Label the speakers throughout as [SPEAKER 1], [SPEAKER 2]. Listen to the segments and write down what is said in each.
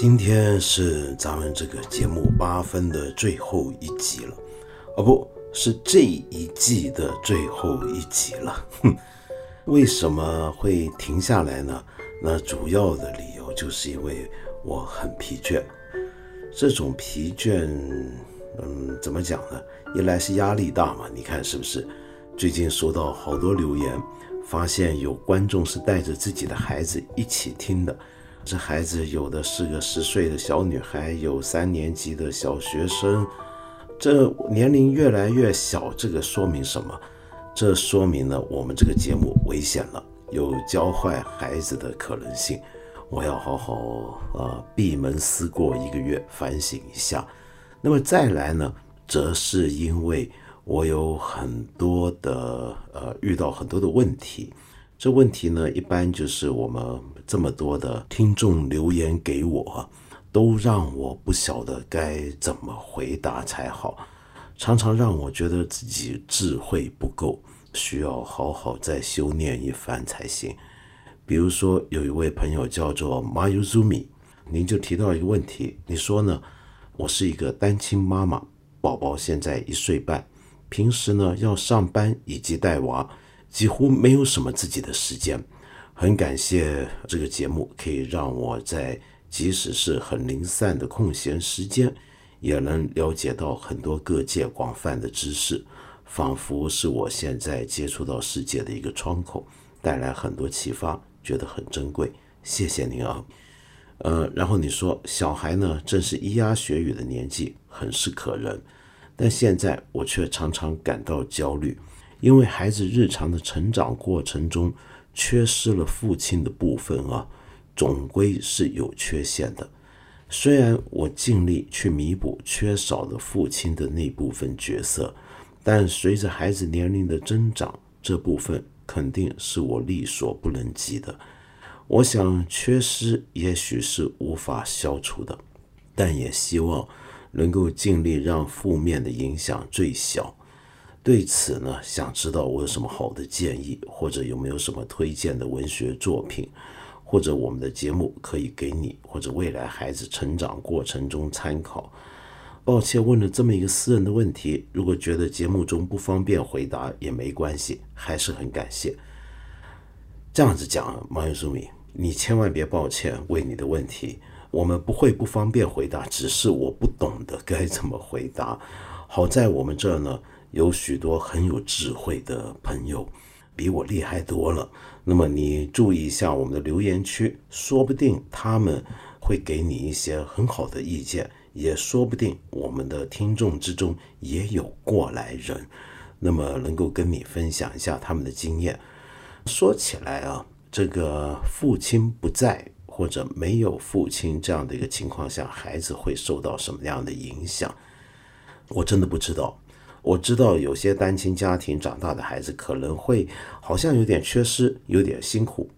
[SPEAKER 1] 今天是咱们这个节目八分的最后一集了，哦，不是这一季的最后一集了。哼，为什么会停下来呢？那主要的理由就是因为我很疲倦。这种疲倦，嗯，怎么讲呢？一来是压力大嘛，你看是不是？最近收到好多留言，发现有观众是带着自己的孩子一起听的。这孩子有的是个十岁的小女孩，有三年级的小学生，这年龄越来越小，这个说明什么？这说明了我们这个节目危险了，有教坏孩子的可能性。我要好好呃闭门思过一个月，反省一下。那么再来呢，则是因为我有很多的呃遇到很多的问题。这问题呢，一般就是我们这么多的听众留言给我，都让我不晓得该怎么回答才好，常常让我觉得自己智慧不够，需要好好再修炼一番才行。比如说，有一位朋友叫做 Mayuzumi，您就提到一个问题，你说呢？我是一个单亲妈妈，宝宝现在一岁半，平时呢要上班以及带娃。几乎没有什么自己的时间，很感谢这个节目，可以让我在即使是很零散的空闲时间，也能了解到很多各界广泛的知识，仿佛是我现在接触到世界的一个窗口，带来很多启发，觉得很珍贵。谢谢您啊，呃，然后你说小孩呢正是咿呀学语的年纪，很是可人，但现在我却常常感到焦虑。因为孩子日常的成长过程中缺失了父亲的部分啊，总归是有缺陷的。虽然我尽力去弥补缺少的父亲的那部分角色，但随着孩子年龄的增长，这部分肯定是我力所不能及的。我想缺失也许是无法消除的，但也希望能够尽力让负面的影响最小。对此呢，想知道我有什么好的建议，或者有没有什么推荐的文学作品，或者我们的节目可以给你或者未来孩子成长过程中参考。抱歉问了这么一个私人的问题，如果觉得节目中不方便回答也没关系，还是很感谢。这样子讲，马友苏米，你千万别抱歉为你的问题，我们不会不方便回答，只是我不懂得该怎么回答。好在我们这儿呢。有许多很有智慧的朋友，比我厉害多了。那么你注意一下我们的留言区，说不定他们会给你一些很好的意见，也说不定我们的听众之中也有过来人，那么能够跟你分享一下他们的经验。说起来啊，这个父亲不在或者没有父亲这样的一个情况下，孩子会受到什么样的影响？我真的不知道。我知道有些单亲家庭长大的孩子可能会好像有点缺失，有点辛苦，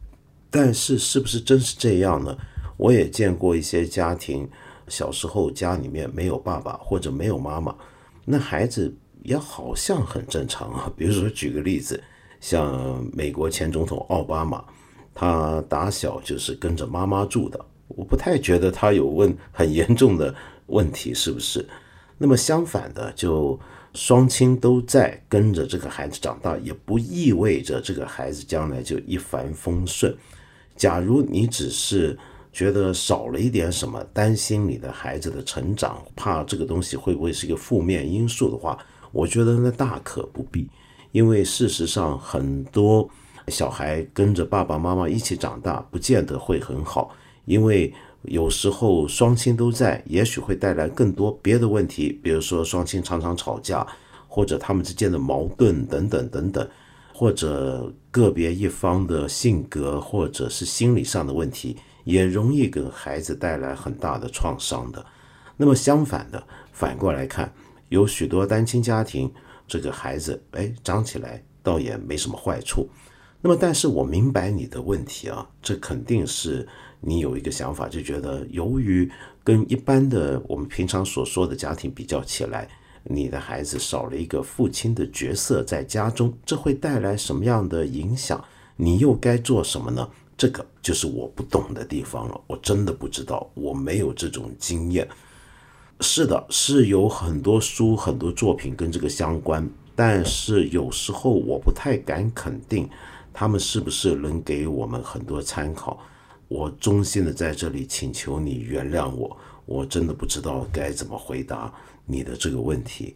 [SPEAKER 1] 但是是不是真是这样呢？我也见过一些家庭，小时候家里面没有爸爸或者没有妈妈，那孩子也好像很正常啊。比如说举个例子，像美国前总统奥巴马，他打小就是跟着妈妈住的，我不太觉得他有问很严重的问题，是不是？那么相反的就。双亲都在跟着这个孩子长大，也不意味着这个孩子将来就一帆风顺。假如你只是觉得少了一点什么，担心你的孩子的成长，怕这个东西会不会是一个负面因素的话，我觉得那大可不必。因为事实上，很多小孩跟着爸爸妈妈一起长大，不见得会很好，因为。有时候双亲都在，也许会带来更多别的问题，比如说双亲常常吵架，或者他们之间的矛盾等等等等，或者个别一方的性格或者是心理上的问题，也容易给孩子带来很大的创伤的。那么相反的，反过来看，有许多单亲家庭，这个孩子哎长起来倒也没什么坏处。那么，但是我明白你的问题啊，这肯定是。你有一个想法，就觉得由于跟一般的我们平常所说的家庭比较起来，你的孩子少了一个父亲的角色在家中，这会带来什么样的影响？你又该做什么呢？这个就是我不懂的地方了。我真的不知道，我没有这种经验。是的，是有很多书、很多作品跟这个相关，但是有时候我不太敢肯定他们是不是能给我们很多参考。我衷心的在这里请求你原谅我，我真的不知道该怎么回答你的这个问题。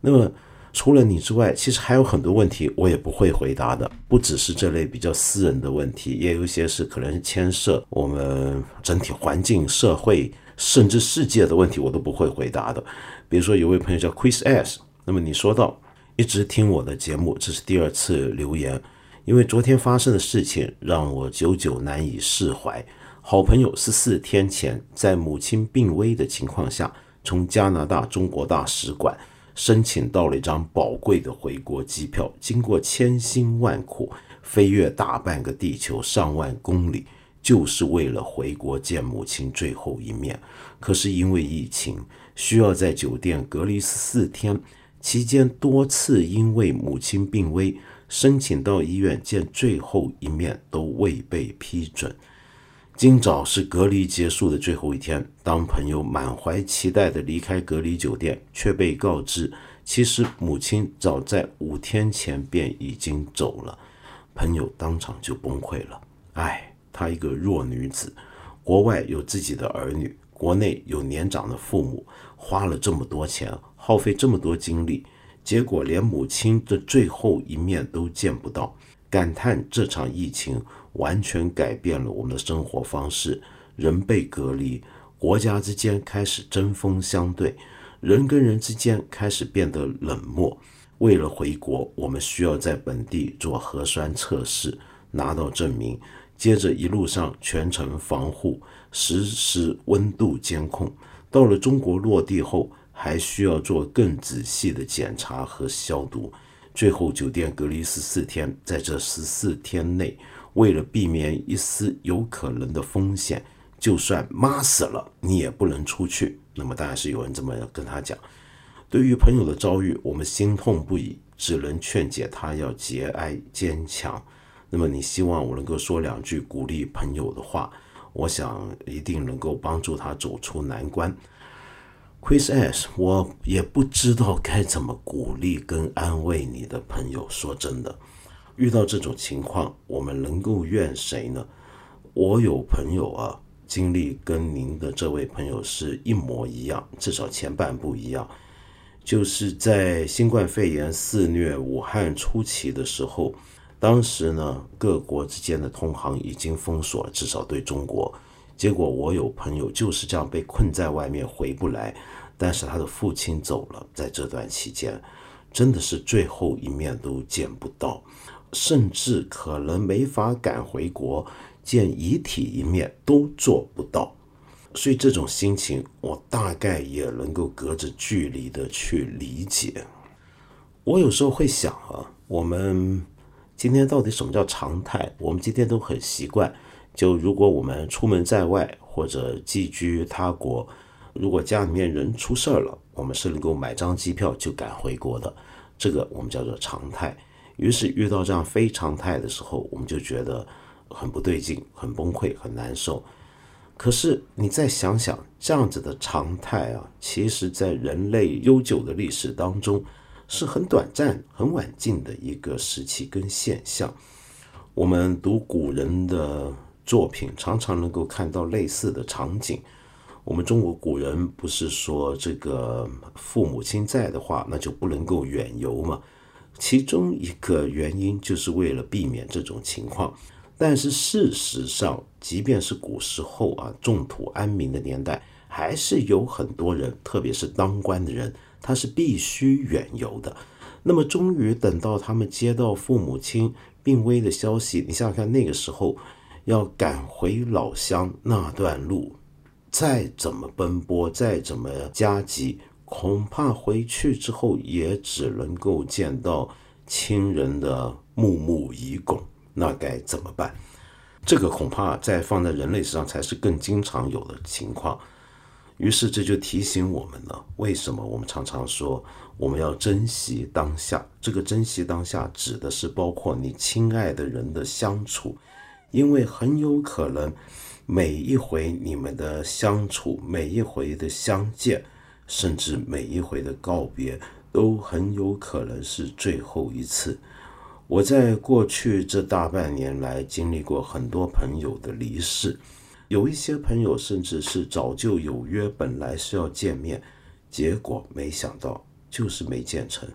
[SPEAKER 1] 那么除了你之外，其实还有很多问题我也不会回答的，不只是这类比较私人的问题，也有一些是可能是牵涉我们整体环境、社会甚至世界的问题，我都不会回答的。比如说有位朋友叫 Chris S，那么你说到一直听我的节目，这是第二次留言。因为昨天发生的事情让我久久难以释怀。好朋友十四天前在母亲病危的情况下，从加拿大中国大使馆申请到了一张宝贵的回国机票，经过千辛万苦，飞越大半个地球上万公里，就是为了回国见母亲最后一面。可是因为疫情，需要在酒店隔离十四天，期间多次因为母亲病危。申请到医院见最后一面都未被批准。今早是隔离结束的最后一天，当朋友满怀期待地离开隔离酒店，却被告知，其实母亲早在五天前便已经走了。朋友当场就崩溃了。唉，她一个弱女子，国外有自己的儿女，国内有年长的父母，花了这么多钱，耗费这么多精力。结果连母亲的最后一面都见不到，感叹这场疫情完全改变了我们的生活方式。人被隔离，国家之间开始针锋相对，人跟人之间开始变得冷漠。为了回国，我们需要在本地做核酸测试，拿到证明，接着一路上全程防护，实时温度监控。到了中国落地后。还需要做更仔细的检查和消毒，最后酒店隔离十四天。在这十四天内，为了避免一丝有可能的风险，就算妈死了，你也不能出去。那么当然是有人这么跟他讲。对于朋友的遭遇，我们心痛不已，只能劝解他要节哀坚强。那么你希望我能够说两句鼓励朋友的话，我想一定能够帮助他走出难关。Chris S，我也不知道该怎么鼓励跟安慰你的朋友。说真的，遇到这种情况，我们能够怨谁呢？我有朋友啊，经历跟您的这位朋友是一模一样，至少前半部一样，就是在新冠肺炎肆虐武汉初期的时候，当时呢，各国之间的通航已经封锁了，至少对中国。结果我有朋友就是这样被困在外面回不来，但是他的父亲走了，在这段期间，真的是最后一面都见不到，甚至可能没法赶回国见遗体一面都做不到，所以这种心情我大概也能够隔着距离的去理解。我有时候会想啊，我们今天到底什么叫常态？我们今天都很习惯。就如果我们出门在外或者寄居他国，如果家里面人出事儿了，我们是能够买张机票就赶回国的，这个我们叫做常态。于是遇到这样非常态的时候，我们就觉得很不对劲、很崩溃、很难受。可是你再想想，这样子的常态啊，其实在人类悠久的历史当中是很短暂、很晚近的一个时期跟现象。我们读古人的。作品常常能够看到类似的场景。我们中国古人不是说这个父母亲在的话，那就不能够远游嘛？其中一个原因就是为了避免这种情况。但是事实上，即便是古时候啊，众土安民的年代，还是有很多人，特别是当官的人，他是必须远游的。那么，终于等到他们接到父母亲病危的消息，你想想看，那个时候。要赶回老乡那段路，再怎么奔波，再怎么加急，恐怕回去之后也只能够见到亲人的木木遗拱，那该怎么办？这个恐怕在放在人类史上才是更经常有的情况。于是这就提醒我们了：为什么我们常常说我们要珍惜当下？这个珍惜当下指的是包括你亲爱的人的相处。因为很有可能每一回你们的相处，每一回的相见，甚至每一回的告别，都很有可能是最后一次。我在过去这大半年来经历过很多朋友的离世，有一些朋友甚至是早就有约，本来是要见面，结果没想到就是没见成。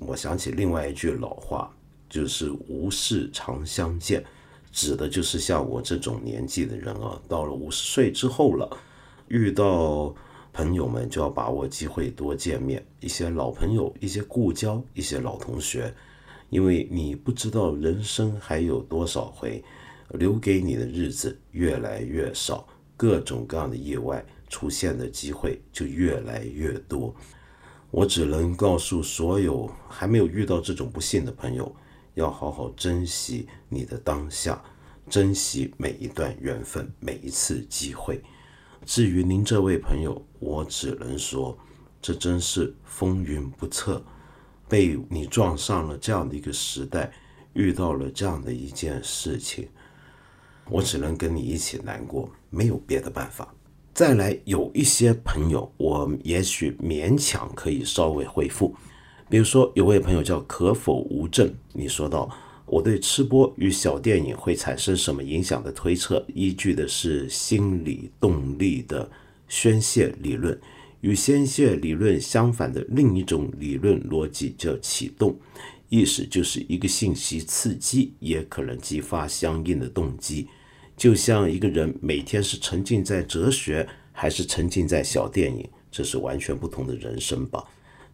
[SPEAKER 1] 我想起另外一句老话，就是“无事常相见”，指的就是像我这种年纪的人啊，到了五十岁之后了，遇到朋友们就要把握机会多见面，一些老朋友，一些故交，一些老同学。因为你不知道人生还有多少回，留给你的日子越来越少，各种各样的意外出现的机会就越来越多。我只能告诉所有还没有遇到这种不幸的朋友，要好好珍惜你的当下，珍惜每一段缘分，每一次机会。至于您这位朋友，我只能说，这真是风云不测。被你撞上了这样的一个时代，遇到了这样的一件事情，我只能跟你一起难过，没有别的办法。再来，有一些朋友，我也许勉强可以稍微回复。比如说，有位朋友叫可否无证，你说到我对吃播与小电影会产生什么影响的推测，依据的是心理动力的宣泄理论。与宣泄理论相反的另一种理论逻辑叫启动，意思就是一个信息刺激也可能激发相应的动机。就像一个人每天是沉浸在哲学还是沉浸在小电影，这是完全不同的人生吧。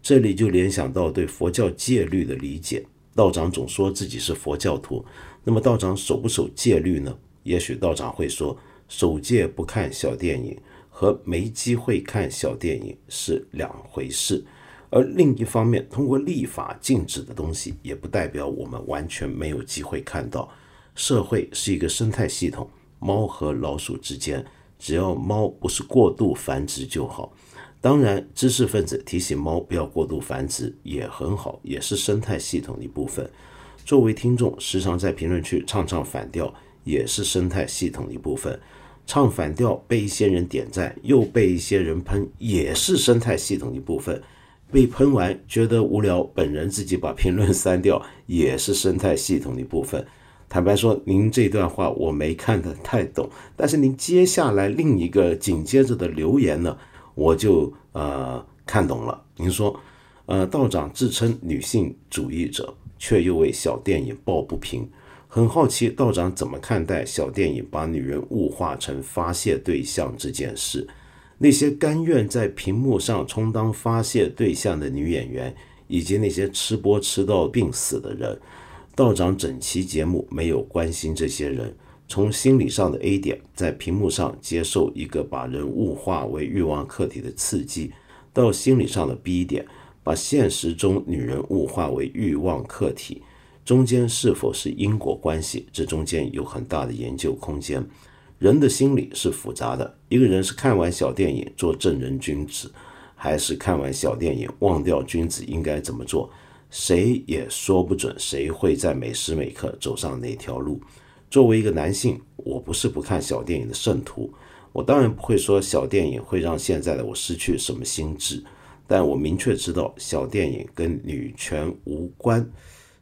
[SPEAKER 1] 这里就联想到对佛教戒律的理解。道长总说自己是佛教徒，那么道长守不守戒律呢？也许道长会说，守戒不看小电影。和没机会看小电影是两回事，而另一方面，通过立法禁止的东西，也不代表我们完全没有机会看到。社会是一个生态系统，猫和老鼠之间，只要猫不是过度繁殖就好。当然，知识分子提醒猫不要过度繁殖也很好，也是生态系统的一部分。作为听众，时常在评论区唱唱反调，也是生态系统的一部分。唱反调被一些人点赞，又被一些人喷，也是生态系统的一部分。被喷完觉得无聊，本人自己把评论删掉，也是生态系统的一部分。坦白说，您这段话我没看得太懂，但是您接下来另一个紧接着的留言呢，我就呃看懂了。您说，呃，道长自称女性主义者，却又为小电影抱不平。很好奇道长怎么看待小电影把女人物化成发泄对象这件事？那些甘愿在屏幕上充当发泄对象的女演员，以及那些吃播吃到病死的人，道长整期节目没有关心这些人。从心理上的 A 点，在屏幕上接受一个把人物化为欲望客体的刺激，到心理上的 B 点，把现实中女人物化为欲望客体。中间是否是因果关系？这中间有很大的研究空间。人的心理是复杂的。一个人是看完小电影做正人君子，还是看完小电影忘掉君子应该怎么做？谁也说不准谁会在每时每刻走上哪条路。作为一个男性，我不是不看小电影的圣徒，我当然不会说小电影会让现在的我失去什么心智，但我明确知道小电影跟女权无关。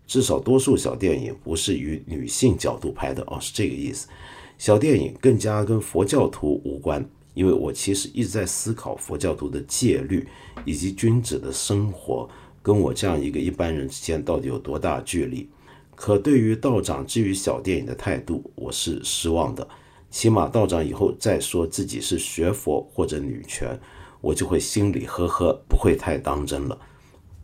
[SPEAKER 1] 至少多数小电影不是与女性角度拍的哦，是这个意思。小电影更加跟佛教徒无关，因为我其实一直在思考佛教徒的戒律以及君子的生活跟我这样一个一般人之间到底有多大距离。可对于道长至于小电影的态度，我是失望的。起码道长以后再说自己是学佛或者女权，我就会心里呵呵，不会太当真了。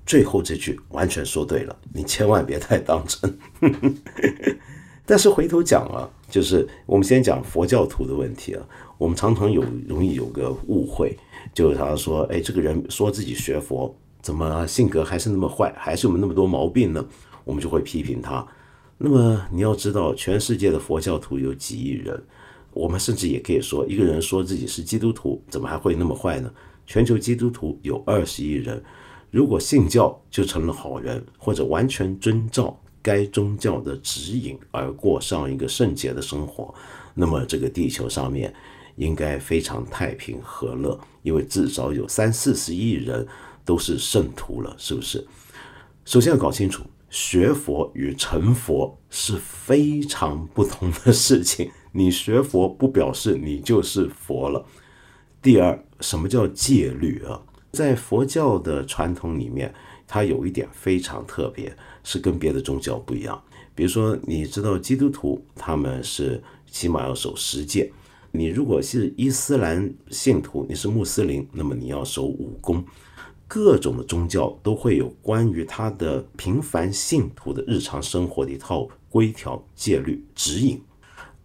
[SPEAKER 1] 最后这句完全说对了，你千万别太当真。但是回头讲啊，就是我们先讲佛教徒的问题啊，我们常常有容易有个误会，就是他说，哎，这个人说自己学佛，怎么性格还是那么坏，还是有那么多毛病呢？我们就会批评他。那么你要知道，全世界的佛教徒有几亿人，我们甚至也可以说，一个人说自己是基督徒，怎么还会那么坏呢？全球基督徒有二十亿人。如果信教就成了好人，或者完全遵照、该宗教的指引而过上一个圣洁的生活，那么这个地球上面应该非常太平和乐，因为至少有三四十亿人都是圣徒了，是不是？首先要搞清楚，学佛与成佛是非常不同的事情。你学佛不表示你就是佛了。第二，什么叫戒律啊？在佛教的传统里面，它有一点非常特别，是跟别的宗教不一样。比如说，你知道基督徒他们是起码要守十戒，你如果是伊斯兰信徒，你是穆斯林，那么你要守五功。各种的宗教都会有关于他的平凡信徒的日常生活的一套规条、戒律、指引。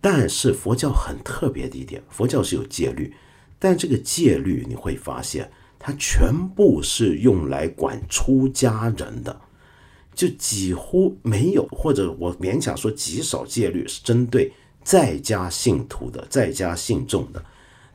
[SPEAKER 1] 但是佛教很特别的一点，佛教是有戒律，但这个戒律你会发现，它全部是用来管出家人的，就几乎没有，或者我勉强说极少戒律是针对在家信徒的，在家信众的。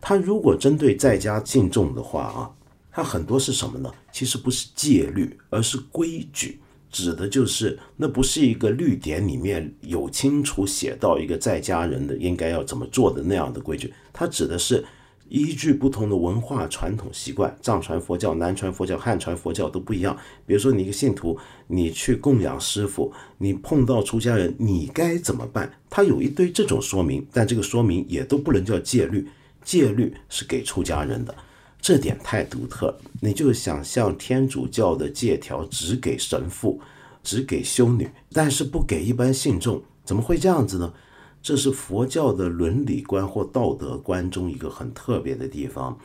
[SPEAKER 1] 他如果针对在家信众的话啊，那很多是什么呢？其实不是戒律，而是规矩。指的就是那不是一个律典里面有清楚写到一个在家人的应该要怎么做的那样的规矩，它指的是依据不同的文化传统习惯，藏传佛教、南传佛教、汉传佛教都不一样。比如说你一个信徒，你去供养师傅，你碰到出家人，你该怎么办？他有一堆这种说明，但这个说明也都不能叫戒律，戒律是给出家人的。这点太独特了，你就想象天主教的借条只给神父，只给修女，但是不给一般信众，怎么会这样子呢？这是佛教的伦理观或道德观中一个很特别的地方。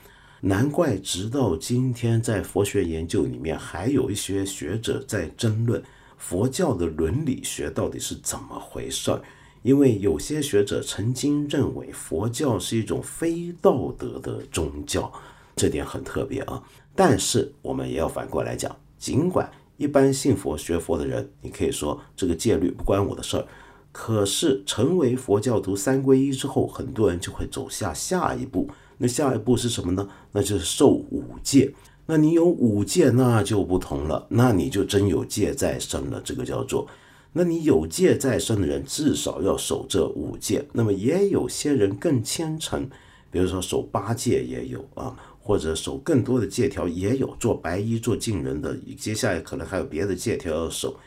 [SPEAKER 1] 难怪直到今天，在佛学研究里面，还有一些学者在争论佛教的伦理学到底是怎么回事儿。因为有些学者曾经认为佛教是一种非道德的宗教。这点很特别啊，但是我们也要反过来讲，尽管一般信佛学佛的人，你可以说这个戒律不关我的事儿，可是成为佛教徒三皈依之后，很多人就会走下下一步。那下一步是什么呢？那就是受五戒。那你有五戒，那就不同了，那你就真有戒在身了。这个叫做，那你有戒在身的人，至少要守这五戒。那么也有些人更虔诚，比如说守八戒也有啊。或者守更多的借条也有，做白衣做净人的，接下来可能还有别的借条要守。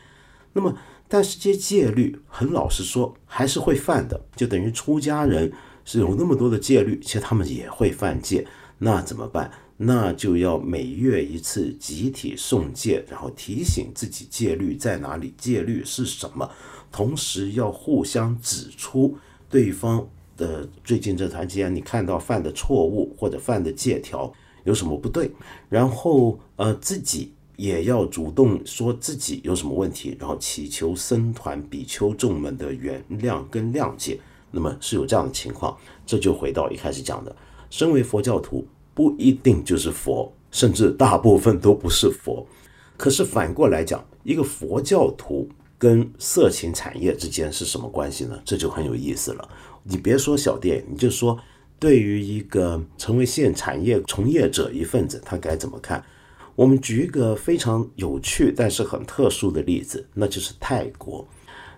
[SPEAKER 1] 那么，但是这戒律，很老实说，还是会犯的。就等于出家人是有那么多的戒律，其实他们也会犯戒。那怎么办？那就要每月一次集体诵戒，然后提醒自己戒律在哪里，戒律是什么，同时要互相指出对方。的最近这段时间，你看到犯的错误或者犯的戒条有什么不对，然后呃自己也要主动说自己有什么问题，然后祈求僧团比丘众们的原谅跟谅解。那么是有这样的情况，这就回到一开始讲的，身为佛教徒不一定就是佛，甚至大部分都不是佛。可是反过来讲，一个佛教徒跟色情产业之间是什么关系呢？这就很有意思了。你别说小店，你就说对于一个成为性产业从业者一份子，他该怎么看？我们举一个非常有趣但是很特殊的例子，那就是泰国。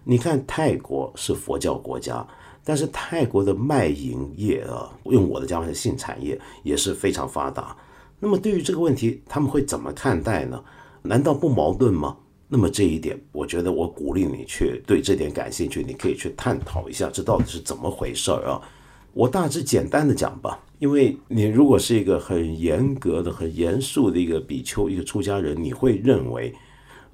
[SPEAKER 1] 你看，泰国是佛教国家，但是泰国的卖淫业啊，用我的讲法是，性产业也是非常发达。那么对于这个问题，他们会怎么看待呢？难道不矛盾吗？那么这一点，我觉得我鼓励你去对这点感兴趣，你可以去探讨一下，这到底是怎么回事儿啊？我大致简单的讲吧，因为你如果是一个很严格的、很严肃的一个比丘、一个出家人，你会认为，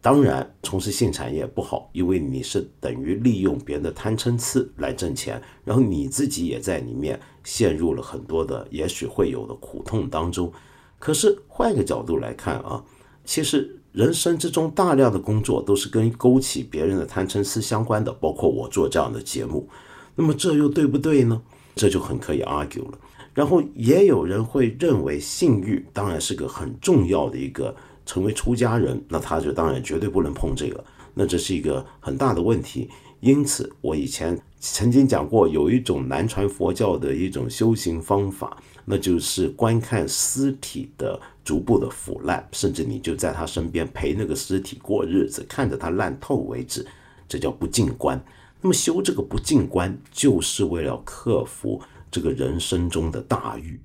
[SPEAKER 1] 当然从事性产业不好，因为你是等于利用别人的贪嗔痴来挣钱，然后你自己也在里面陷入了很多的也许会有的苦痛当中。可是换一个角度来看啊，其实。人生之中大量的工作都是跟勾起别人的贪嗔痴相关的，包括我做这样的节目。那么这又对不对呢？这就很可以 argue 了。然后也有人会认为性欲当然是个很重要的一个，成为出家人，那他就当然绝对不能碰这个，那这是一个很大的问题。因此，我以前曾经讲过，有一种南传佛教的一种修行方法，那就是观看尸体的。逐步的腐烂，甚至你就在他身边陪那个尸体过日子，看着他烂透为止。这叫不进关。那么修这个不进关，就是为了克服这个人生中的大欲。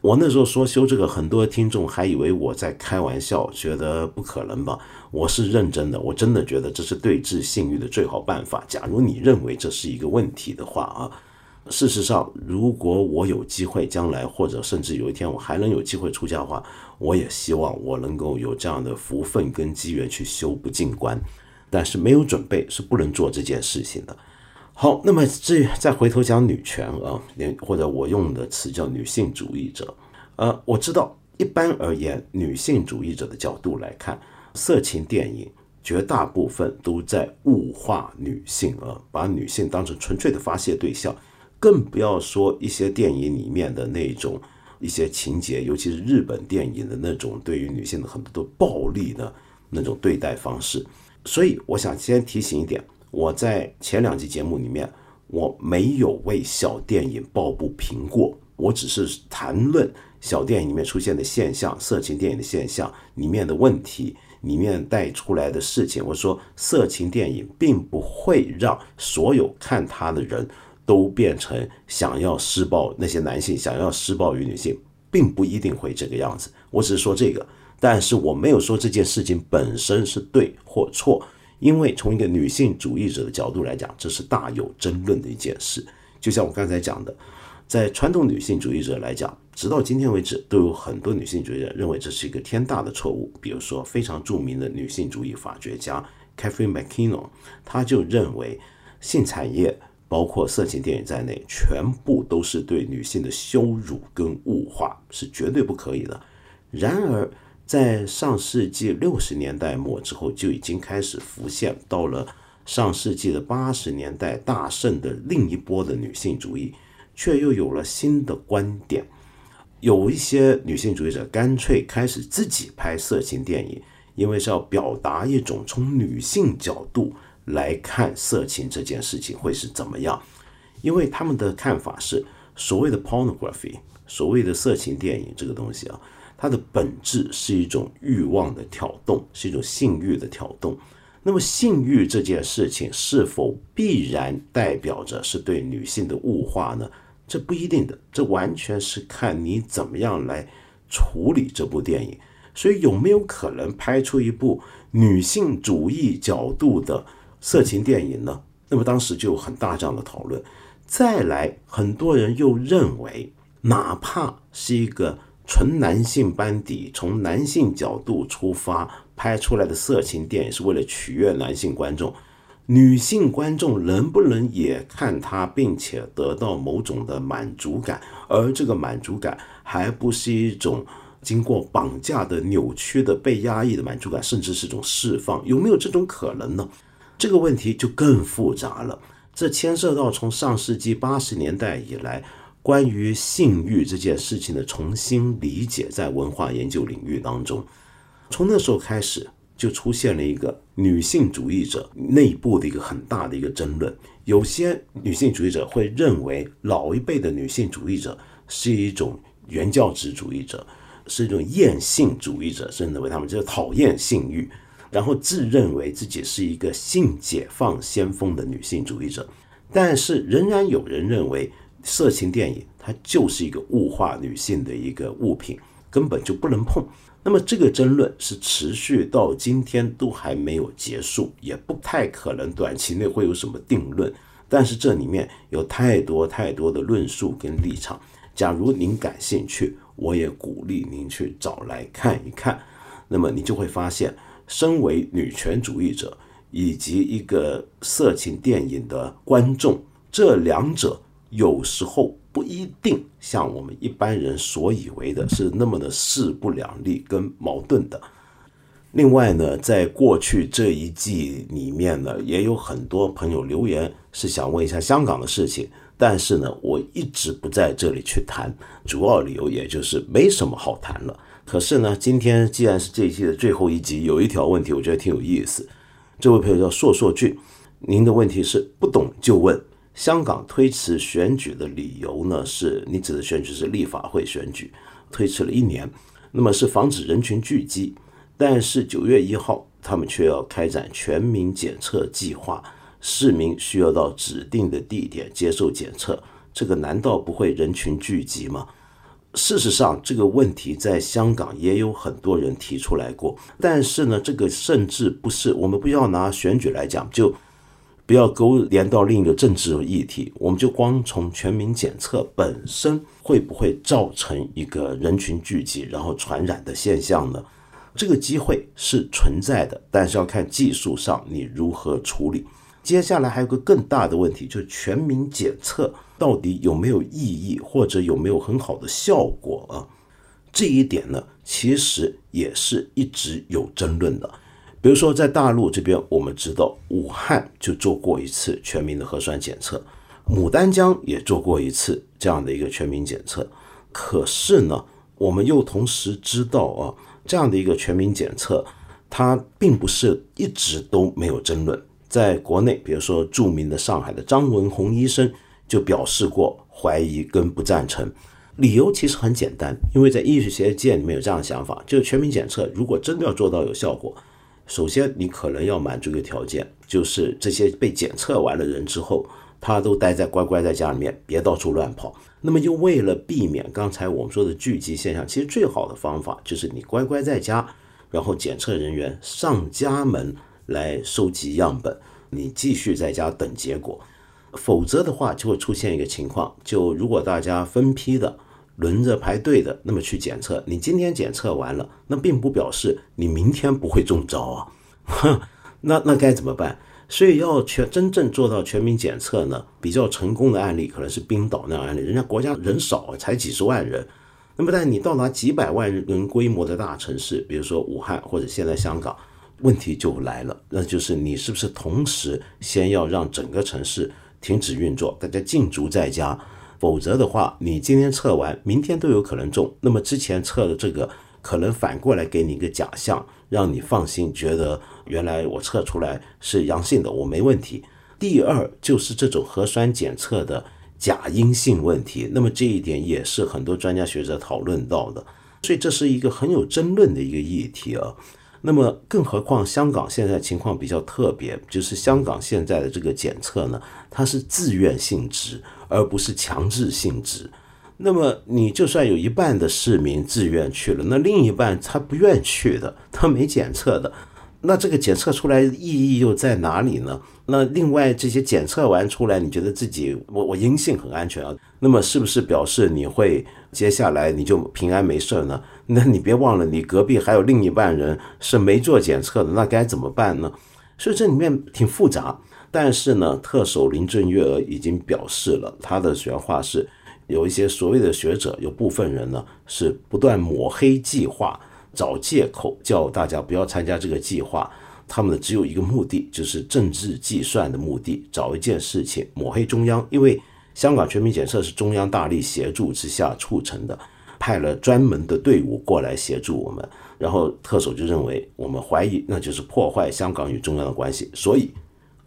[SPEAKER 1] 我那时候说修这个，很多听众还以为我在开玩笑，觉得不可能吧？我是认真的，我真的觉得这是对治性欲的最好办法。假如你认为这是一个问题的话啊，事实上，如果我有机会将来，或者甚至有一天我还能有机会出家的话，我也希望我能够有这样的福分跟机缘去修不进关。但是没有准备是不能做这件事情的。好，那么这再回头讲女权啊，或者我用的词叫女性主义者。呃，我知道一般而言，女性主义者的角度来看，色情电影绝大部分都在物化女性啊，把女性当成纯粹的发泄对象，更不要说一些电影里面的那种一些情节，尤其是日本电影的那种对于女性的很多的暴力的那种对待方式。所以，我想先提醒一点。我在前两集节目里面，我没有为小电影抱不平过，我只是谈论小电影里面出现的现象，色情电影的现象里面的问题，里面带出来的事情。我说，色情电影并不会让所有看它的人都变成想要施暴，那些男性想要施暴于女性，并不一定会这个样子。我只是说这个，但是我没有说这件事情本身是对或错。因为从一个女性主义者的角度来讲，这是大有争论的一件事。就像我刚才讲的，在传统女性主义者来讲，直到今天为止，都有很多女性主义者认为这是一个天大的错误。比如说，非常著名的女性主义法学家 Catherine McKinnon，她就认为性产业包括色情电影在内，全部都是对女性的羞辱跟物化，是绝对不可以的。然而，在上世纪六十年代末之后，就已经开始浮现。到了上世纪的八十年代大盛的另一波的女性主义，却又有了新的观点。有一些女性主义者干脆开始自己拍色情电影，因为是要表达一种从女性角度来看色情这件事情会是怎么样。因为他们的看法是，所谓的 pornography，所谓的色情电影这个东西啊。它的本质是一种欲望的挑动，是一种性欲的挑动。那么，性欲这件事情是否必然代表着是对女性的物化呢？这不一定的，这完全是看你怎么样来处理这部电影。所以，有没有可能拍出一部女性主义角度的色情电影呢？那么，当时就有很大这样的讨论。再来，很多人又认为，哪怕是一个。纯男性班底，从男性角度出发拍出来的色情电影是为了取悦男性观众，女性观众能不能也看它，并且得到某种的满足感？而这个满足感还不是一种经过绑架的、扭曲的、被压抑的满足感，甚至是一种释放，有没有这种可能呢？这个问题就更复杂了，这牵涉到从上世纪八十年代以来。关于性欲这件事情的重新理解，在文化研究领域当中，从那时候开始就出现了一个女性主义者内部的一个很大的一个争论。有些女性主义者会认为，老一辈的女性主义者是一种原教旨主义者，是一种厌性主义者，甚至为他们就是讨厌性欲，然后自认为自己是一个性解放先锋的女性主义者。但是，仍然有人认为。色情电影它就是一个物化女性的一个物品，根本就不能碰。那么这个争论是持续到今天都还没有结束，也不太可能短期内会有什么定论。但是这里面有太多太多的论述跟立场。假如您感兴趣，我也鼓励您去找来看一看。那么你就会发现，身为女权主义者以及一个色情电影的观众，这两者。有时候不一定像我们一般人所以为的是那么的势不两立跟矛盾的。另外呢，在过去这一季里面呢，也有很多朋友留言是想问一下香港的事情，但是呢，我一直不在这里去谈，主要理由也就是没什么好谈了。可是呢，今天既然是这一季的最后一集，有一条问题我觉得挺有意思。这位朋友叫硕硕俊，您的问题是不懂就问。香港推迟选举的理由呢？是你指的选举是立法会选举，推迟了一年，那么是防止人群聚集。但是九月一号，他们却要开展全民检测计划，市民需要到指定的地点接受检测，这个难道不会人群聚集吗？事实上，这个问题在香港也有很多人提出来过，但是呢，这个甚至不是我们不要拿选举来讲，就不要勾连到另一个政治议题，我们就光从全民检测本身会不会造成一个人群聚集然后传染的现象呢？这个机会是存在的，但是要看技术上你如何处理。接下来还有个更大的问题，就是全民检测。到底有没有意义，或者有没有很好的效果啊？这一点呢，其实也是一直有争论的。比如说，在大陆这边，我们知道武汉就做过一次全民的核酸检测，牡丹江也做过一次这样的一个全民检测。可是呢，我们又同时知道啊，这样的一个全民检测，它并不是一直都没有争论。在国内，比如说著名的上海的张文宏医生。就表示过怀疑跟不赞成，理由其实很简单，因为在医学界里面有这样的想法，就是全民检测如果真的要做到有效果，首先你可能要满足一个条件，就是这些被检测完的人之后，他都待在乖乖在家里面，别到处乱跑。那么又为了避免刚才我们说的聚集现象，其实最好的方法就是你乖乖在家，然后检测人员上家门来收集样本，你继续在家等结果。否则的话，就会出现一个情况：就如果大家分批的轮着排队的，那么去检测，你今天检测完了，那并不表示你明天不会中招啊。那那该怎么办？所以要全真正做到全民检测呢？比较成功的案例可能是冰岛那样案例，人家国家人少，才几十万人。那么但你到达几百万人规模的大城市，比如说武汉或者现在香港，问题就来了，那就是你是不是同时先要让整个城市？停止运作，大家禁足在家，否则的话，你今天测完，明天都有可能中。那么之前测的这个，可能反过来给你一个假象，让你放心，觉得原来我测出来是阳性的，我没问题。第二就是这种核酸检测的假阴性问题，那么这一点也是很多专家学者讨论到的，所以这是一个很有争论的一个议题啊。那么，更何况香港现在情况比较特别，就是香港现在的这个检测呢，它是自愿性质，而不是强制性质。那么，你就算有一半的市民自愿去了，那另一半他不愿去的，他没检测的。那这个检测出来意义又在哪里呢？那另外这些检测完出来，你觉得自己我我阴性很安全啊？那么是不是表示你会接下来你就平安没事呢？那你别忘了，你隔壁还有另一半人是没做检测的，那该怎么办呢？所以这里面挺复杂。但是呢，特首林郑月娥已经表示了，她的原话是，有一些所谓的学者，有部分人呢是不断抹黑计划。找借口叫大家不要参加这个计划，他们的只有一个目的，就是政治计算的目的，找一件事情抹黑中央。因为香港全民检测是中央大力协助之下促成的，派了专门的队伍过来协助我们。然后特首就认为我们怀疑那就是破坏香港与中央的关系，所以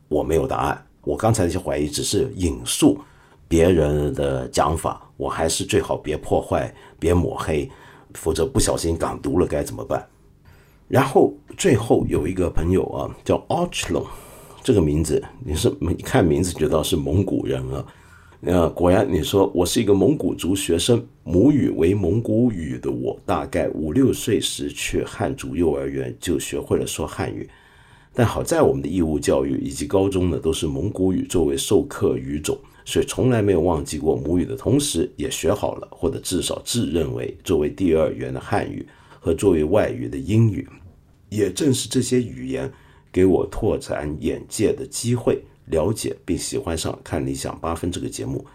[SPEAKER 1] 我没有答案。我刚才那些怀疑只是引述别人的讲法，我还是最好别破坏，别抹黑。否则不小心港独了该怎么办？然后最后有一个朋友啊，叫 Ochlong，这个名字你是一看名字就知道是蒙古人啊。呃，果然你说我是一个蒙古族学生，母语为蒙古语的我，大概五六岁时去汉族幼儿园就学会了说汉语。但好在我们的义务教育以及高中呢，都是蒙古语作为授课语种。所以从来没有忘记过母语的同时，也学好了，或者至少自认为作为第二语言的汉语和作为外语的英语。也正是这些语言给我拓展眼界的机会，了解并喜欢上看理想八分这个节目。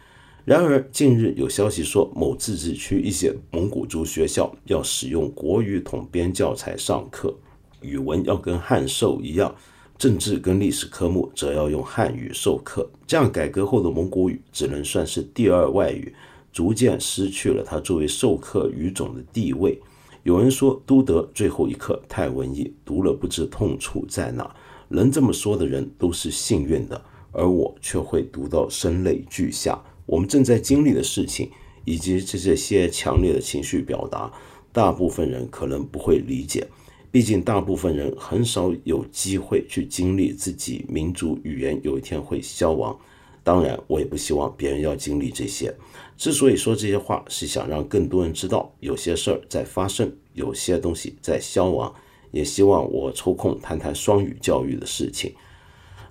[SPEAKER 1] 然而近日有消息说，某自治区一些蒙古族学校要使用国语统编教材上课，语文要跟汉授一样。政治跟历史科目则要用汉语授课，这样改革后的蒙古语只能算是第二外语，逐渐失去了它作为授课语种的地位。有人说，都德最后一课太文艺，读了不知痛处在哪。能这么说的人都是幸运的，而我却会读到声泪俱下。我们正在经历的事情，以及这这些强烈的情绪表达，大部分人可能不会理解。毕竟大部分人很少有机会去经历自己民族语言有一天会消亡。当然，我也不希望别人要经历这些。之所以说这些话，是想让更多人知道，有些事儿在发生，有些东西在消亡。也希望我抽空谈谈双语教育的事情。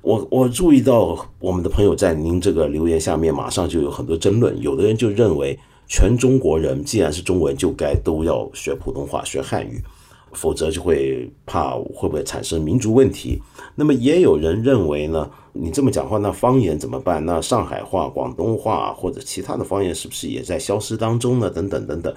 [SPEAKER 1] 我我注意到我们的朋友在您这个留言下面，马上就有很多争论。有的人就认为，全中国人既然是中文，就该都要学普通话、学汉语。否则就会怕会不会产生民族问题。那么也有人认为呢，你这么讲话，那方言怎么办？那上海话、广东话或者其他的方言是不是也在消失当中呢？等等等等。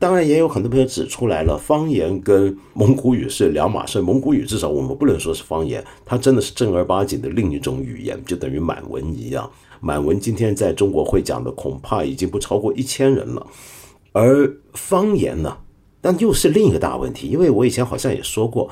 [SPEAKER 1] 当然也有很多朋友指出来了，方言跟蒙古语是两码事。蒙古语至少我们不能说是方言，它真的是正儿八经的另一种语言，就等于满文一样。满文今天在中国会讲的恐怕已经不超过一千人了，而方言呢？但又是另一个大问题，因为我以前好像也说过，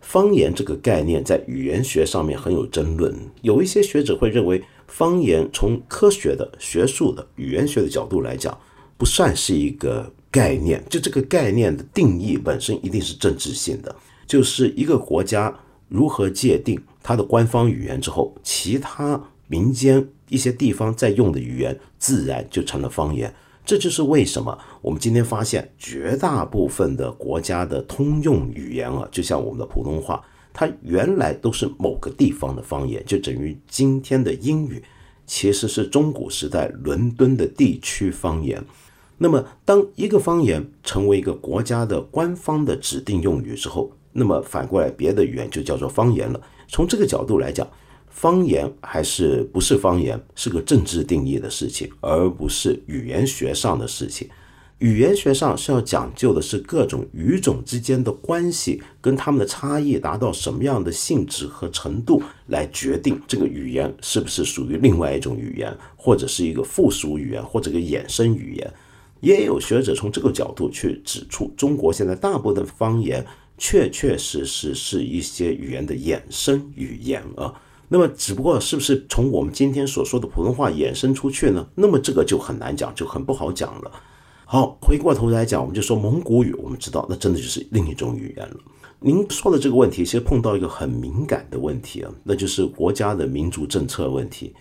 [SPEAKER 1] 方言这个概念在语言学上面很有争论。有一些学者会认为，方言从科学的、学术的、语言学的角度来讲，不算是一个概念。就这个概念的定义本身一定是政治性的，就是一个国家如何界定它的官方语言之后，其他民间一些地方在用的语言，自然就成了方言。这就是为什么我们今天发现绝大部分的国家的通用语言啊，就像我们的普通话，它原来都是某个地方的方言，就等于今天的英语其实是中古时代伦敦的地区方言。那么，当一个方言成为一个国家的官方的指定用语之后，那么反过来别的语言就叫做方言了。从这个角度来讲。方言还是不是方言，是个政治定义的事情，而不是语言学上的事情。语言学上是要讲究的是各种语种之间的关系跟它们的差异达到什么样的性质和程度，来决定这个语言是不是属于另外一种语言，或者是一个附属语言，或者个衍生语言。也有学者从这个角度去指出，中国现在大部分方言确确实实是一些语言的衍生语言啊。那么，只不过是不是从我们今天所说的普通话衍生出去呢？那么这个就很难讲，就很不好讲了。好，回过头来讲，我们就说蒙古语，我们知道那真的就是另一种语言了。您说的这个问题，其实碰到一个很敏感的问题啊，那就是国家的民族政策问题。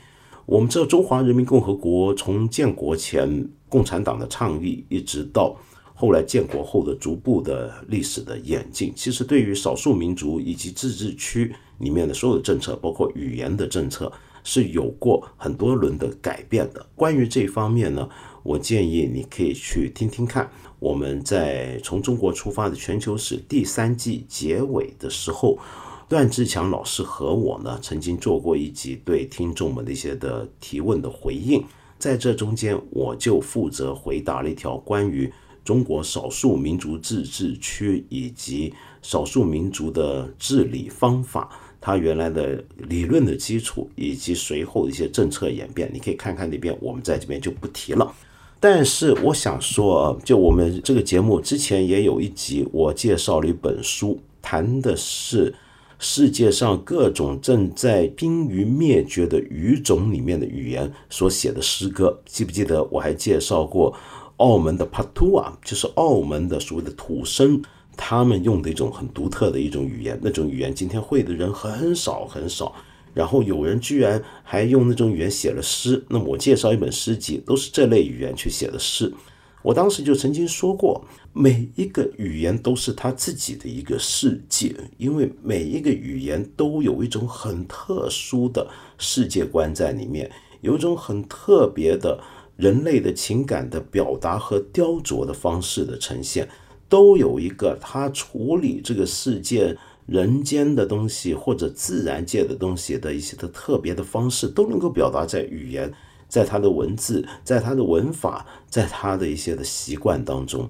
[SPEAKER 1] 我们知道，中华人民共和国从建国前共产党的倡议，一直到后来建国后的逐步的历史的演进，其实对于少数民族以及自治区。里面的所有的政策，包括语言的政策，是有过很多轮的改变的。关于这方面呢，我建议你可以去听听看。我们在从中国出发的全球史第三季结尾的时候，段志强老师和我呢曾经做过一集对听众们的一些的提问的回应。在这中间，我就负责回答了一条关于中国少数民族自治区以及少数民族的治理方法。它原来的理论的基础以及随后的一些政策演变，你可以看看那边，我们在这边就不提了。但是我想说，就我们这个节目之前也有一集，我介绍了一本书，谈的是世界上各种正在濒于灭绝的语种里面的语言所写的诗歌。记不记得我还介绍过澳门的帕图啊，就是澳门的所谓的土生。他们用的一种很独特的一种语言，那种语言今天会的人很少很少。然后有人居然还用那种语言写了诗。那么我介绍一本诗集，都是这类语言去写的诗。我当时就曾经说过，每一个语言都是他自己的一个世界，因为每一个语言都有一种很特殊的世界观在里面，有一种很特别的人类的情感的表达和雕琢的方式的呈现。都有一个他处理这个世界人间的东西或者自然界的东西的一些的特别的方式，都能够表达在语言，在他的文字，在他的文法，在他的一些的习惯当中。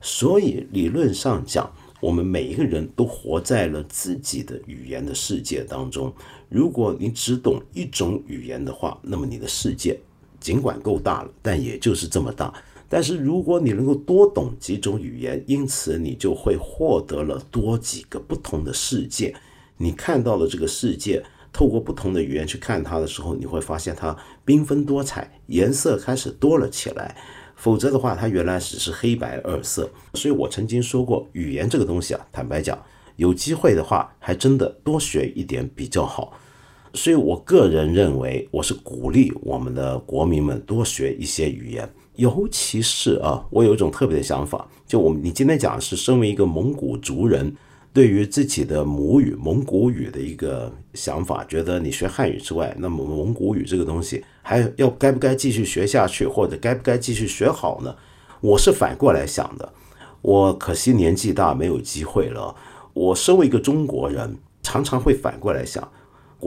[SPEAKER 1] 所以理论上讲，我们每一个人都活在了自己的语言的世界当中。如果你只懂一种语言的话，那么你的世界尽管够大了，但也就是这么大。但是如果你能够多懂几种语言，因此你就会获得了多几个不同的世界。你看到了这个世界，透过不同的语言去看它的时候，你会发现它缤纷多彩，颜色开始多了起来。否则的话，它原来只是黑白二色。所以我曾经说过，语言这个东西啊，坦白讲，有机会的话，还真的多学一点比较好。所以我个人认为，我是鼓励我们的国民们多学一些语言，尤其是啊，我有一种特别的想法，就我们你今天讲的是身为一个蒙古族人。对于自己的母语蒙古语的一个想法，觉得你学汉语之外，那么蒙古语这个东西还要该不该继续学下去，或者该不该继续学好呢？我是反过来想的，我可惜年纪大没有机会了。我身为一个中国人，常常会反过来想，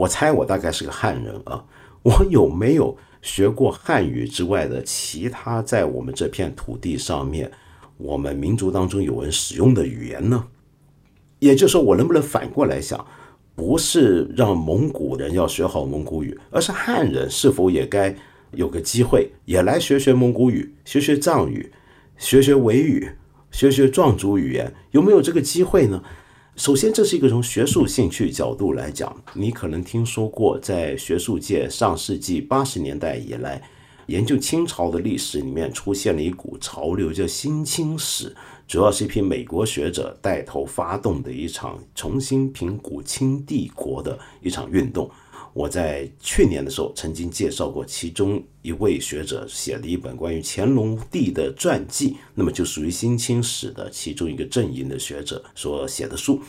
[SPEAKER 1] 我猜我大概是个汉人啊，我有没有学过汉语之外的其他在我们这片土地上面，我们民族当中有人使用的语言呢？也就是说，我能不能反过来想，不是让蒙古人要学好蒙古语，而是汉人是否也该有个机会，也来学学蒙古语，学学藏语，学学维语，学学壮族语言，有没有这个机会呢？首先，这是一个从学术兴趣角度来讲，你可能听说过，在学术界上世纪八十年代以来，研究清朝的历史里面出现了一股潮流，叫新清史。主要是一批美国学者带头发动的一场重新评估清帝国的一场运动。我在去年的时候曾经介绍过，其中一位学者写了一本关于乾隆帝的传记，那么就属于新清史的其中一个阵营的学者所写的书。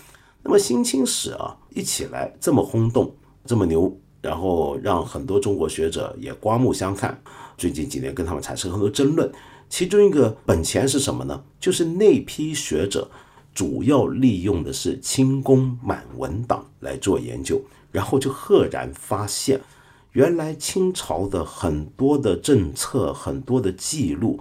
[SPEAKER 1] 那么新清史啊，一起来这么轰动，这么牛，然后让很多中国学者也刮目相看。最近几年跟他们产生很多争论。其中一个本钱是什么呢？就是那批学者主要利用的是清宫满文档来做研究，然后就赫然发现，原来清朝的很多的政策、很多的记录，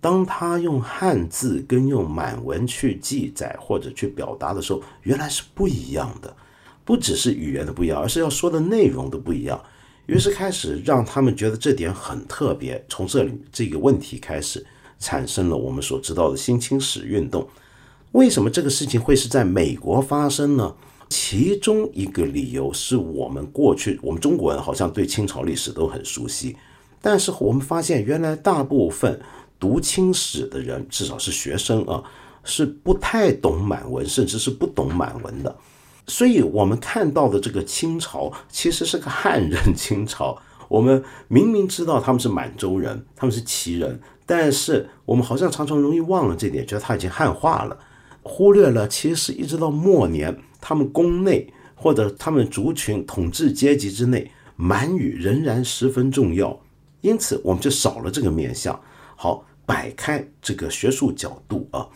[SPEAKER 1] 当他用汉字跟用满文去记载或者去表达的时候，原来是不一样的，不只是语言的不一样，而是要说的内容的不一样。于是开始让他们觉得这点很特别，从这里这个问题开始产生了我们所知道的新清史运动。为什么这个事情会是在美国发生呢？其中一个理由是我们过去我们中国人好像对清朝历史都很熟悉，但是我们发现原来大部分读清史的人，至少是学生啊，是不太懂满文，甚至是不懂满文的。所以，我们看到的这个清朝其实是个汉人清朝。我们明明知道他们是满洲人，他们是旗人，但是我们好像常常容易忘了这点，觉得他已经汉化了，忽略了其实一直到末年，他们宫内或者他们族群统治阶级之内，满语仍然十分重要。因此，我们就少了这个面相。好，摆开这个学术角度啊。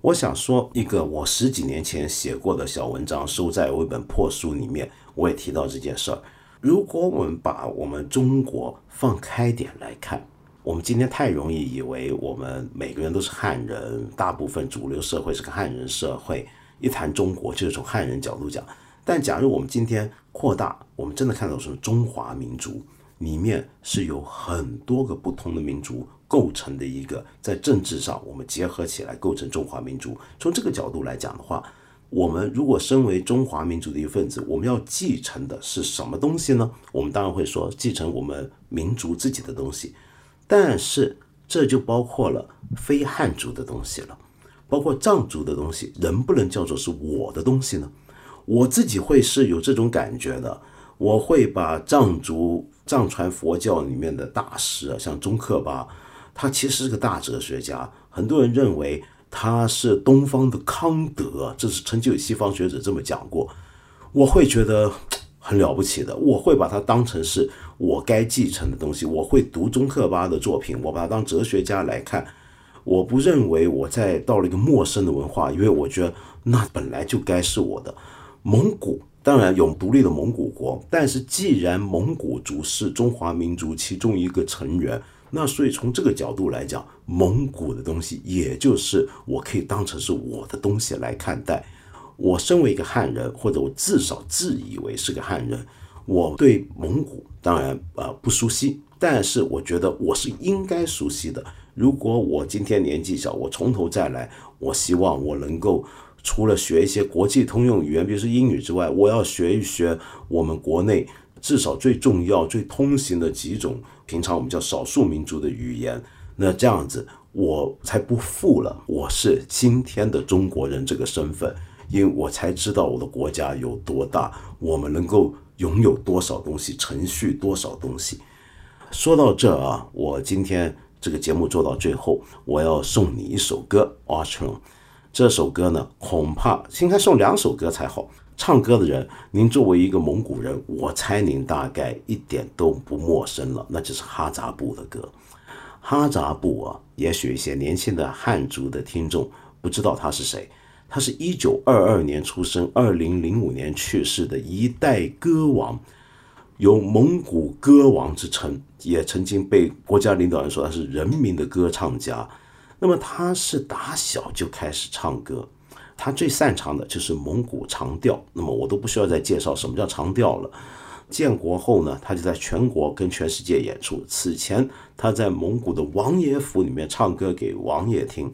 [SPEAKER 1] 我想说一个我十几年前写过的小文章，收在我一本破书里面，我也提到这件事儿。如果我们把我们中国放开点来看，我们今天太容易以为我们每个人都是汉人，大部分主流社会是个汉人社会。一谈中国，就是从汉人角度讲。但假如我们今天扩大，我们真的看到什么中华民族里面是有很多个不同的民族。构成的一个在政治上，我们结合起来构成中华民族。从这个角度来讲的话，我们如果身为中华民族的一份子，我们要继承的是什么东西呢？我们当然会说继承我们民族自己的东西，但是这就包括了非汉族的东西了，包括藏族的东西，能不能叫做是我的东西呢？我自己会是有这种感觉的，我会把藏族藏传佛教里面的大师啊，像宗喀巴。他其实是个大哲学家，很多人认为他是东方的康德，这是曾经有西方学者这么讲过。我会觉得很了不起的，我会把它当成是我该继承的东西。我会读宗克巴的作品，我把它当哲学家来看。我不认为我在到了一个陌生的文化，因为我觉得那本来就该是我的。蒙古当然有独立的蒙古国，但是既然蒙古族是中华民族其中一个成员。那所以从这个角度来讲，蒙古的东西，也就是我可以当成是我的东西来看待。我身为一个汉人，或者我至少自以为是个汉人，我对蒙古当然呃不熟悉，但是我觉得我是应该熟悉的。如果我今天年纪小，我从头再来，我希望我能够除了学一些国际通用语言，比如说英语之外，我要学一学我们国内至少最重要、最通行的几种。平常我们叫少数民族的语言，那这样子我才不负了我是今天的中国人这个身份。因为我才知道我的国家有多大，我们能够拥有多少东西，程序多少东西。说到这啊，我今天这个节目做到最后，我要送你一首歌《a s h r o n 这首歌呢，恐怕应该送两首歌才好。唱歌的人，您作为一个蒙古人，我猜您大概一点都不陌生了，那就是哈扎布的歌。哈扎布啊，也许一些年轻的汉族的听众不知道他是谁。他是一九二二年出生，二零零五年去世的一代歌王，有蒙古歌王之称，也曾经被国家领导人说他是人民的歌唱家。那么他是打小就开始唱歌。他最擅长的就是蒙古长调，那么我都不需要再介绍什么叫长调了。建国后呢，他就在全国跟全世界演出。此前他在蒙古的王爷府里面唱歌给王爷听。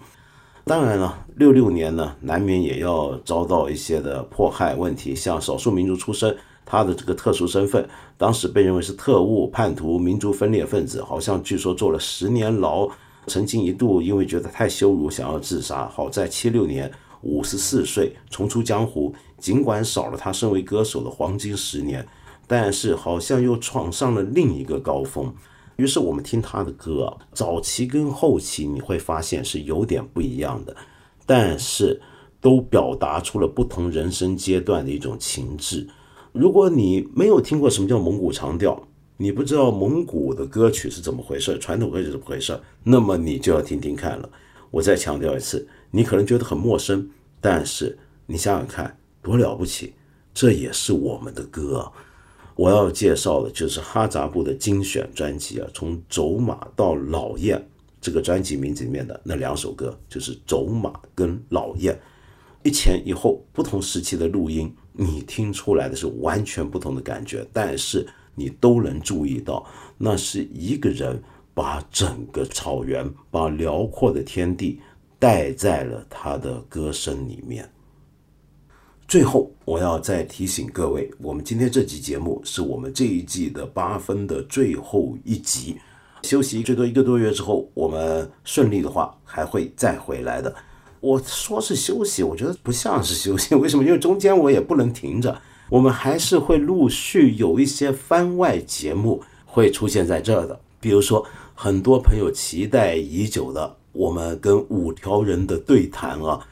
[SPEAKER 1] 当然了，六六年呢，难免也要遭到一些的迫害问题。像少数民族出身，他的这个特殊身份，当时被认为是特务、叛徒、民族分裂分子，好像据说坐了十年牢，曾经一度因为觉得太羞辱，想要自杀。好在七六年。五十四岁重出江湖，尽管少了他身为歌手的黄金十年，但是好像又闯上了另一个高峰。于是我们听他的歌，早期跟后期你会发现是有点不一样的，但是都表达出了不同人生阶段的一种情致。如果你没有听过什么叫蒙古长调，你不知道蒙古的歌曲是怎么回事，传统歌曲怎么回事，那么你就要听听看了。我再强调一次。你可能觉得很陌生，但是你想想看，多了不起！这也是我们的歌！我要介绍的就是哈扎布的精选专辑啊，从《走马》到《老燕》这个专辑名字里面的那两首歌，就是《走马》跟《老燕》，一前一后不同时期的录音，你听出来的是完全不同的感觉，但是你都能注意到，那是一个人把整个草原，把辽阔的天地。带在了他的歌声里面。最后，我要再提醒各位，我们今天这集节目是我们这一季的八分的最后一集。休息最多一个多月之后，我们顺利的话还会再回来的。我说是休息，我觉得不像是休息。为什么？因为中间我也不能停着，我们还是会陆续有一些番外节目会出现在这儿的。比如说，很多朋友期待已久的。我们跟五条人的对谈啊，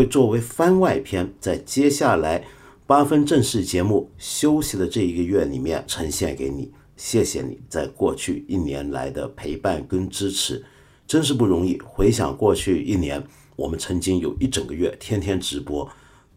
[SPEAKER 1] 会作为番外篇，在接下来八分正式节目休息的这一个月里面呈现给你。谢谢你在过去一年来的陪伴跟支持，真是不容易。回想过去一年，我们曾经有一整个月天天直播，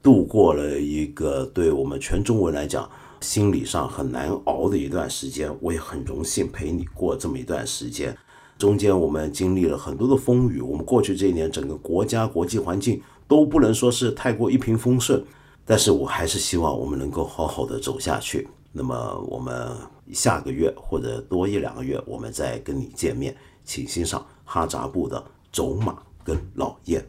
[SPEAKER 1] 度过了一个对我们全中文来讲心理上很难熬的一段时间。我也很荣幸陪你过这么一段时间。中间我们经历了很多的风雨，我们过去这一年整个国家国际环境都不能说是太过一平风顺，但是我还是希望我们能够好好的走下去，那么我们下个月或者多一两个月我们再跟你见面，请欣赏哈扎布的走马跟老燕。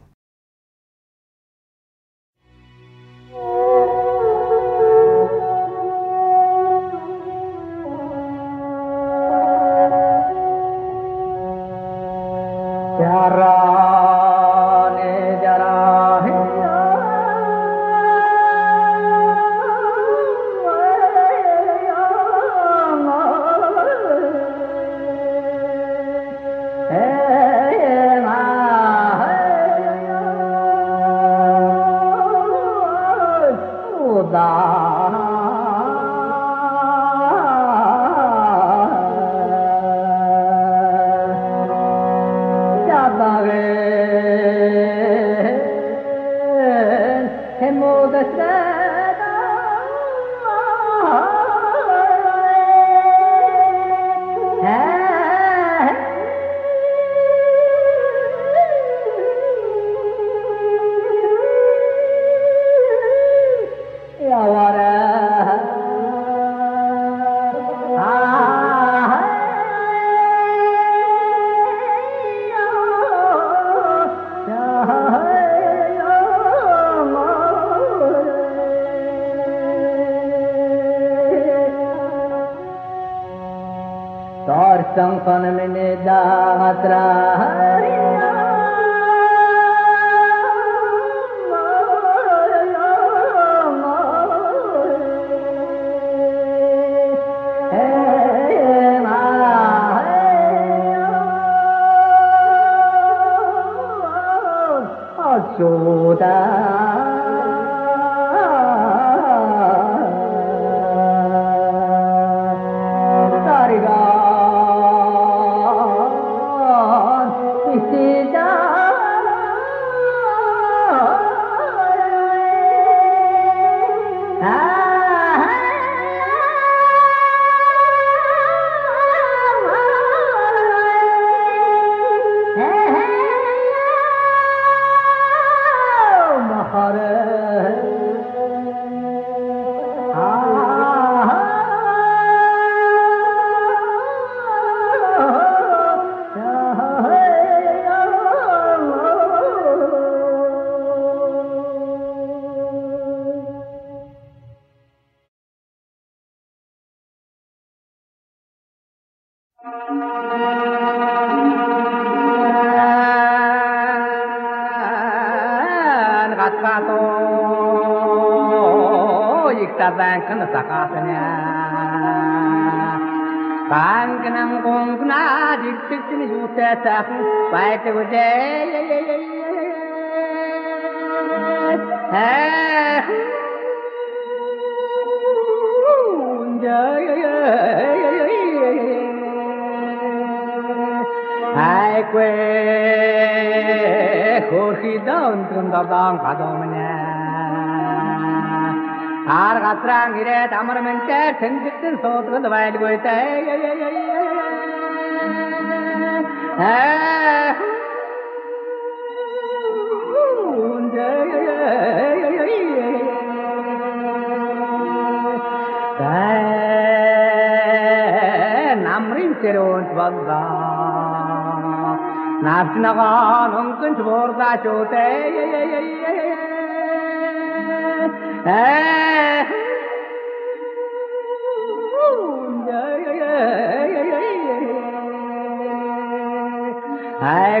[SPEAKER 2] moda the salt and the wine with Namrin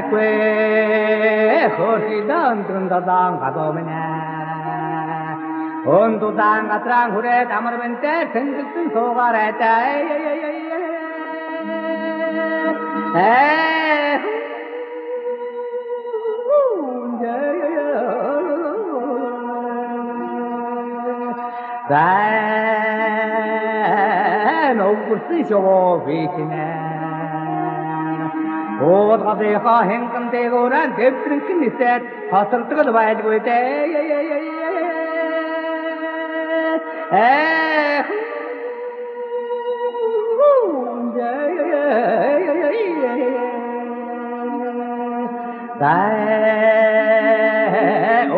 [SPEAKER 2] kwe khorsi dan tun da dang ga do trang hure tamar ben te sen tun so ga ra ta eh Da no kursi shobo vitine Уулгадынхаа хэнхэн дээгүүрэн дэвтрэнхэн нисээд хасардаг л байлгүй дээ. Ээ. Даа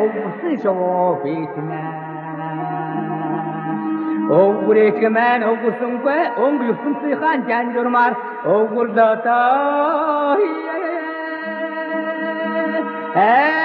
[SPEAKER 2] овсы шоо битнэ. Овгүрэч мэн овгүсэнгүй өнгө юсэнсийн жанжурмаар ओ गुरदाता ही है